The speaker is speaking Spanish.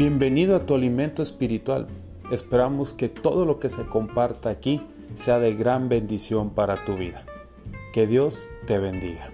Bienvenido a tu alimento espiritual. Esperamos que todo lo que se comparta aquí sea de gran bendición para tu vida. Que Dios te bendiga.